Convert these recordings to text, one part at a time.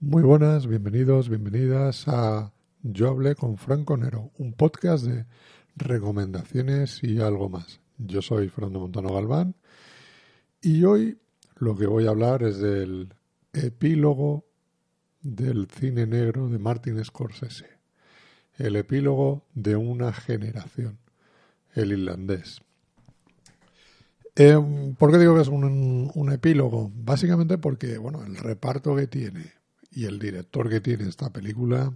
Muy buenas, bienvenidos, bienvenidas a Yo hablé con Franco Nero, un podcast de recomendaciones y algo más. Yo soy Fernando Montano Galván y hoy lo que voy a hablar es del epílogo del cine negro de Martin Scorsese, el epílogo de una generación, el irlandés. Eh, ¿Por qué digo que es un, un, epílogo? Básicamente porque, bueno, el reparto que tiene y el director que tiene esta película,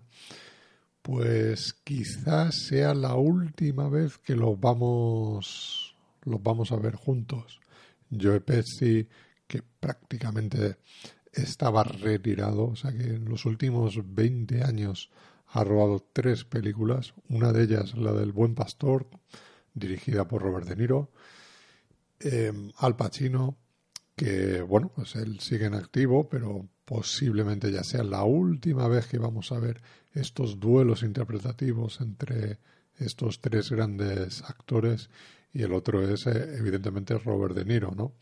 pues quizás sea la última vez que los vamos, los vamos a ver juntos. Joe Pesci, que prácticamente estaba retirado, o sea que en los últimos 20 años ha robado tres películas, una de ellas la del Buen Pastor, dirigida por Robert De Niro, eh, Al Pacino, que bueno, pues él sigue en activo, pero posiblemente ya sea la última vez que vamos a ver estos duelos interpretativos entre estos tres grandes actores y el otro es eh, evidentemente Robert De Niro, ¿no?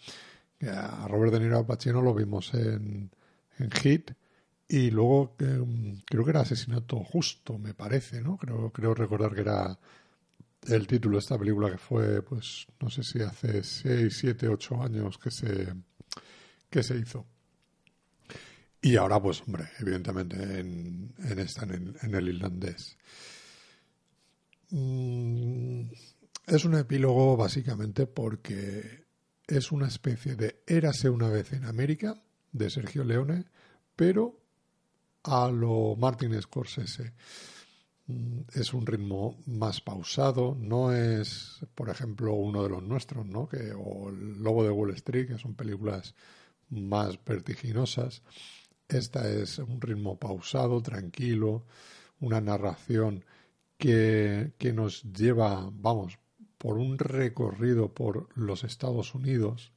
A Robert De Niro Al Pacino lo vimos en, en Hit y luego eh, creo que era Asesinato Justo, me parece, ¿no? Creo, creo recordar que era el título de esta película que fue, pues, no sé si hace 6, 7, 8 años que se, que se hizo. Y ahora, pues, hombre, evidentemente en, en esta, en, en, el irlandés. Mm, es un epílogo básicamente porque es una especie de Érase una vez en América de Sergio Leone, pero a lo Martin Scorsese. Mm, es un ritmo más pausado, no es, por ejemplo, uno de los nuestros, ¿no? Que, o El Lobo de Wall Street, que son películas más vertiginosas. Esta es un ritmo pausado, tranquilo, una narración que, que nos lleva, vamos, por un recorrido por los Estados Unidos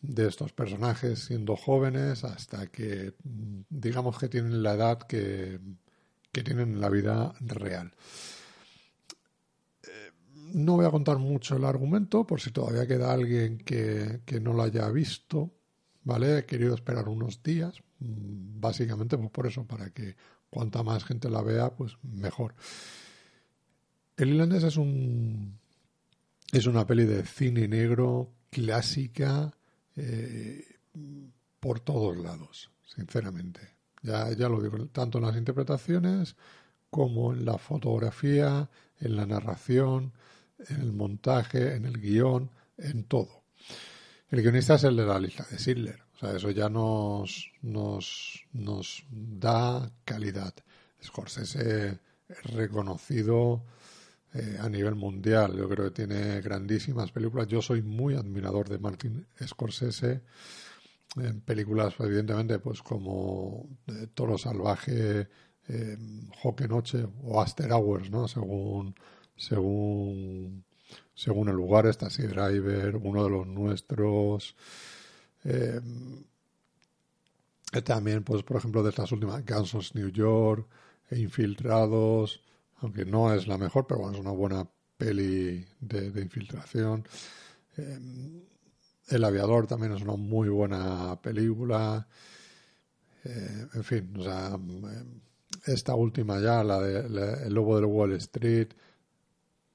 de estos personajes siendo jóvenes hasta que digamos que tienen la edad que que tienen en la vida real. Eh, no voy a contar mucho el argumento por si todavía queda alguien que, que no lo haya visto. ¿Vale? He querido esperar unos días, mm, básicamente pues por eso, para que cuanta más gente la vea, pues mejor. El irlandés es un es una peli de cine negro clásica eh, por todos lados, sinceramente. Ya, ya lo digo, tanto en las interpretaciones como en la fotografía, en la narración, en el montaje, en el guion, en todo. El guionista es el de la lista de Sidler. O sea, eso ya nos, nos, nos da calidad. Scorsese es reconocido eh, a nivel mundial. Yo creo que tiene grandísimas películas. Yo soy muy admirador de Martin Scorsese en películas evidentemente pues como eh, Toro Salvaje, eh, Noche o After Hours, ¿no? Según según según el lugar, está así Driver, uno de los nuestros. Eh, también, pues, por ejemplo, de estas últimas, Guns New York, e Infiltrados, aunque no es la mejor, pero bueno, es una buena peli de, infiltración. Eh, el aviador también es una muy buena película. Eh, en fin, o sea, eh, esta última ya, la de El Lobo del Wall Street,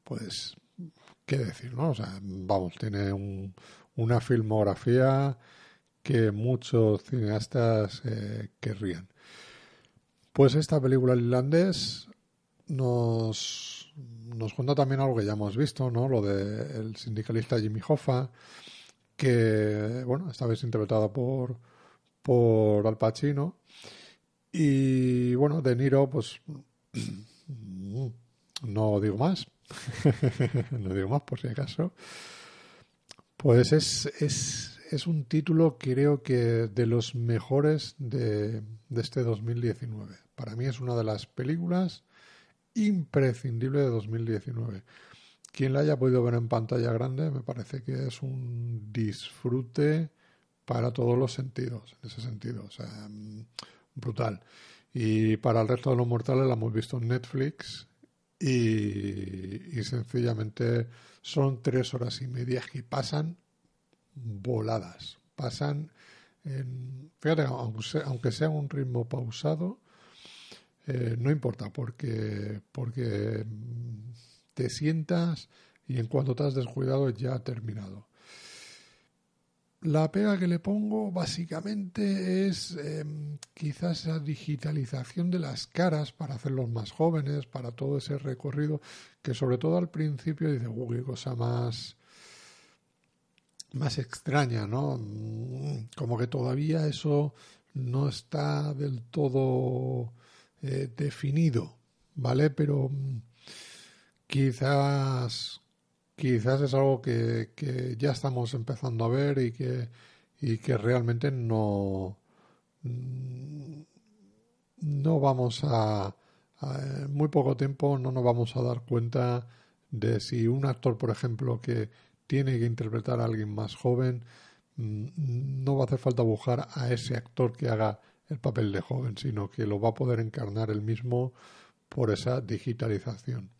pues, ¿qué decir, no? O sea, vamos, tiene un, una filmografía que muchos cineastas eh, querrían. Pues esta película irlandés nos, nos cuenta también algo que ya hemos visto, ¿no? Lo del sindicalista Jimmy Hoffa, que, bueno, esta vez interpretado por, por Al Pacino. Y, bueno, De Niro, pues, no digo más, no digo más por si acaso. Pues es, es, es un título, creo que, de los mejores de, de este 2019. Para mí es una de las películas imprescindibles de 2019 quien la haya podido ver en pantalla grande, me parece que es un disfrute para todos los sentidos, en ese sentido, o sea, mm, brutal. Y para el resto de los mortales la hemos visto en Netflix y, sencillamente son tres horas y media que pasan voladas, pasan fíjate, aunque sea, un ritmo pausado, eh, no importa, porque, porque te sientas y en cuanto te has descuidado ya ha terminado. La pega que le pongo básicamente es em, quizás esa digitalización de las caras para hacerlos más jóvenes, para todo ese recorrido que sobre todo al principio dice, uy, qué cosa más más extraña, ¿no? Como que todavía eso no está del todo eh, definido, ¿vale? Pero mm, quizás quizás es algo que, que, ya estamos empezando a ver y que, y que realmente no, no vamos a, en muy poco tiempo no nos vamos a dar cuenta de si un actor, por ejemplo, que tiene que interpretar a alguien más joven, mm, no va a hacer falta buscar a ese actor que haga el papel de joven, sino que lo va a poder encarnar él mismo por esa digitalización.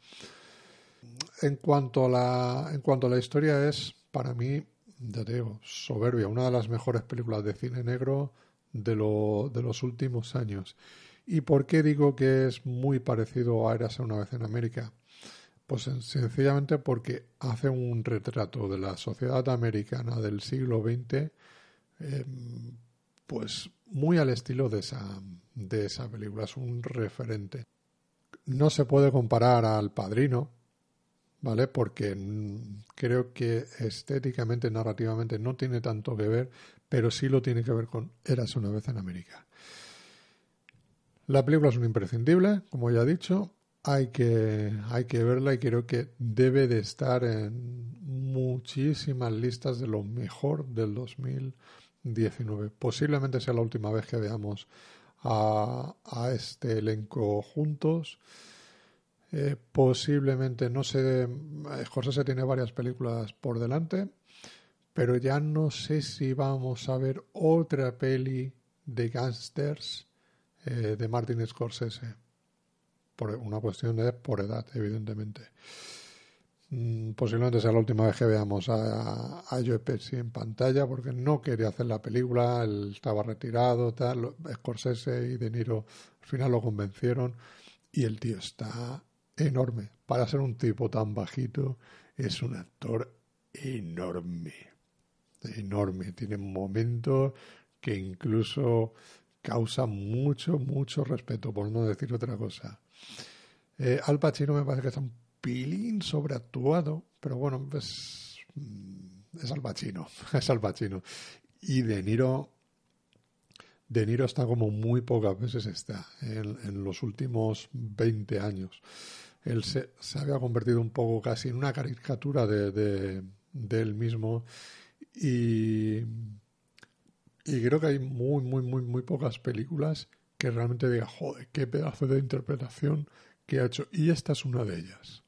En cuanto a la, en cuanto la historia es, para mí, ya te digo, soberbia, una de las mejores películas de cine negro de, lo, de los últimos años. ¿Y por qué digo que es muy parecido a Érase una vez en América? Pues sencillamente porque hace un retrato de la sociedad americana del siglo XX, em, pues muy al estilo de esa, de esa película, es un referente. No se puede comparar al Padrino, ¿vale? Porque creo que estéticamente, narrativamente no tiene tanto que ver, pero sí lo tiene que ver con Eras una vez en América. La película es un imprescindible, como ya he dicho, hay que, hay que verla y creo que debe de estar en muchísimas listas de lo mejor del 2019. Posiblemente sea la última vez que veamos a, a este elenco juntos. Eh, posiblemente, no sé, se tiene varias películas por delante, pero ya no sé si vamos a ver otra peli de gangsters eh, de Martin Scorsese. Por una cuestión de por edad, evidentemente. Mm, posiblemente sea la última vez que veamos a, a Joe Pesci en pantalla, porque no quería hacer la película, él estaba retirado, tal. Scorsese y De Niro al final lo convencieron y el tío está enorme. Para ser un tipo tan bajito, es un actor enorme. Enorme. Tiene momentos que incluso causa mucho, mucho respeto, por no decir otra cosa. Eh, Al Pacino me parece que está un pilín sobreactuado, pero bueno, pues, mm, es Al Pacino, es Al Pacino. Y De Niro, De Niro está como muy pocas veces está en, los últimos 20 años él se, había convertido un poco casi en una caricatura de, de, él mismo y, y creo que hay muy, muy, muy, muy pocas películas que realmente diga, joder, qué pedazo de interpretación que ha hecho. Y esta es una de ellas.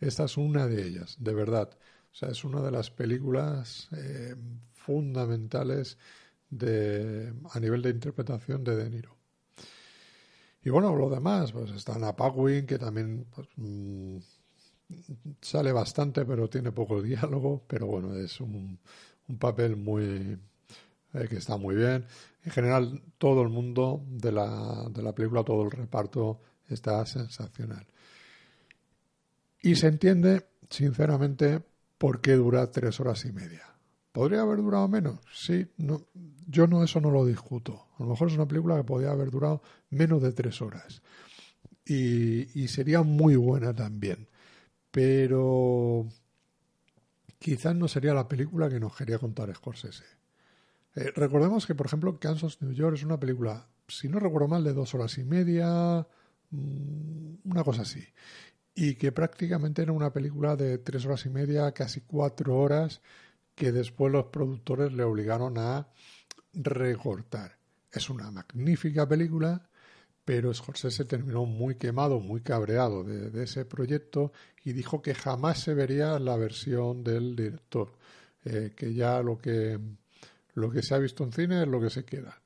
Esta es una de ellas, de verdad. O sea, es una de las películas eh, fundamentales de, a nivel de interpretación de De Niro. Y bueno, lo demás, pues está Anna Paquin, que también pues, mm, sale bastante, pero tiene poco diálogo, pero bueno, es un, un papel muy eh, que está muy bien. En general, todo el mundo de la, de la película, todo el reparto está sensacional. Y se entiende, sinceramente, por qué dura tres horas y media. ¿Podría haber durado menos? Sí, no, yo no eso no lo discuto. A lo mejor es una película que podría haber durado menos de tres horas. Y, sería muy buena también. Pero quizás no sería la película que nos quería contar Scorsese. Eh, recordemos que, por ejemplo, Kansas, New York es una película, si no recuerdo mal, de dos horas y media, mm, una cosa así. Y que prácticamente era una película de tres horas y media, casi cuatro horas, que después los productores le obligaron a recortar. Es una magnífica película, pero Scorsese terminó muy quemado, muy cabreado de, ese proyecto y dijo que jamás se vería la versión del director, eh, que ya lo que, lo que se ha visto en cine es lo que se queda.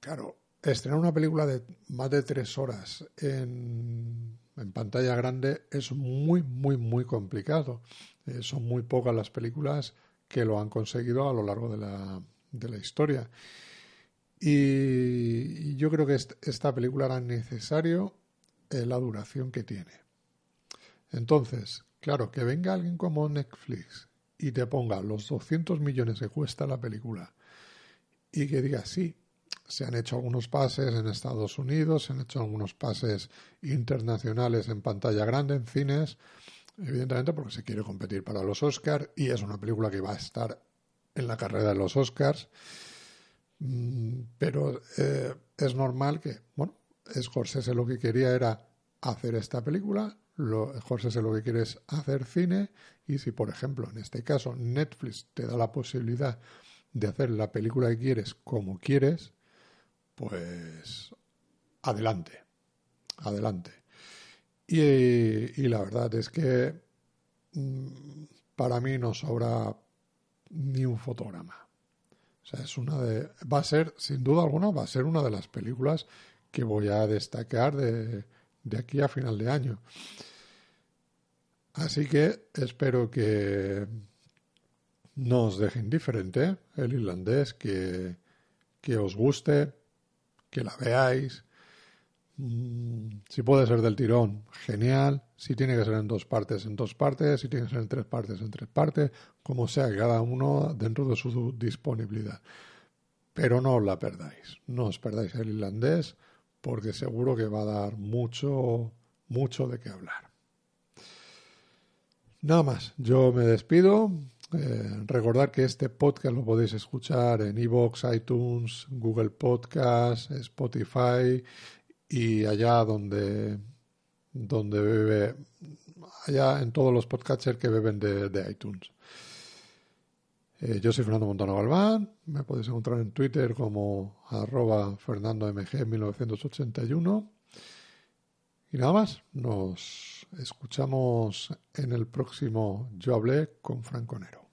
Claro, estrenar una película de más de tres horas en, en pantalla grande es muy, muy, muy complicado. Eh, son muy pocas las películas que lo han conseguido a lo largo de la, de la historia. Y, yo creo que esta película era necesario eh, la duración que tiene. Entonces, claro, que venga alguien como Netflix y te ponga los 200 millones que cuesta la película y que diga, sí, se han hecho algunos pases en Estados Unidos, se han hecho algunos pases internacionales en pantalla grande, en cines, evidentemente porque se quiere competir para los Oscars y es una película que va a estar en la carrera de los Oscars. Mm, pero eh, es normal que, bueno, Scorsese lo que quería era hacer esta película, lo, Scorsese lo que quiere es hacer cine y si, por ejemplo, en este caso Netflix te da la posibilidad de hacer la película que quieres como quieres, pues adelante, adelante. Y, la verdad es que mm, para mí no sobra ni un fotograma. O sea, es una de. Va a ser, sin duda alguna, va a ser una de las películas que voy a destacar de, de aquí a final de año. Así que espero que no os deje indiferente el irlandés, que, que os guste, que la veáis. Mm, si puede ser del tirón, genial. Si tiene que ser en dos partes, en dos partes. Si tiene que ser en tres partes, en tres partes. Como sea, cada uno dentro de su disponibilidad. Pero no os la perdáis. No os perdáis el irlandés porque seguro que va a dar mucho, mucho de qué hablar. Nada más, yo me despido. Eh, recordad que este podcast lo podéis escuchar en iVoox, iTunes, Google Podcast, Spotify y allá donde, donde bebe, allá en todos los podcasters que beben de, iTunes. Eh, yo soy Fernando Montano Galván, me podéis encontrar en Twitter como arroba fernandomg1981. Y nada más, nos escuchamos en el próximo Yo hablé con Franconero.